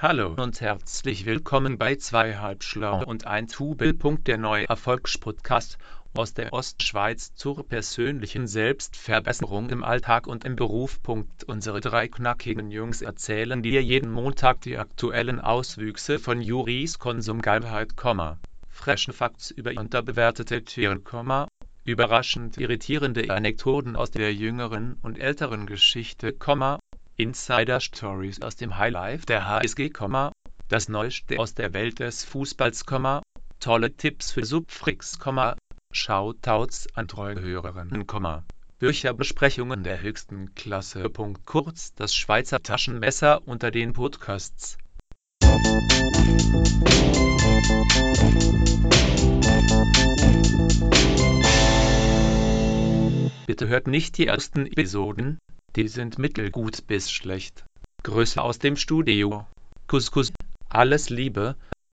Hallo und herzlich willkommen bei zwei Halbschlau und ein Tubel. Der neue Erfolgspodcast aus der Ostschweiz zur persönlichen Selbstverbesserung im Alltag und im Beruf. Unsere drei knackigen Jungs erzählen dir jeden Montag die aktuellen Auswüchse von Juris Konsumgeilheit, freshen Facts über unterbewertete Tiere, überraschend irritierende Anekdoten aus der jüngeren und älteren Geschichte, Insider-Stories aus dem Highlife der HSG, das Neueste aus der Welt des Fußballs, tolle Tipps für Subfricks, Shoutouts an treue Hörerinnen, Bücherbesprechungen der höchsten Klasse. Kurz das Schweizer Taschenmesser unter den Podcasts. Bitte hört nicht die ersten Episoden, die sind mittelgut bis schlecht. Grüße aus dem Studio. Couscous. Alles Liebe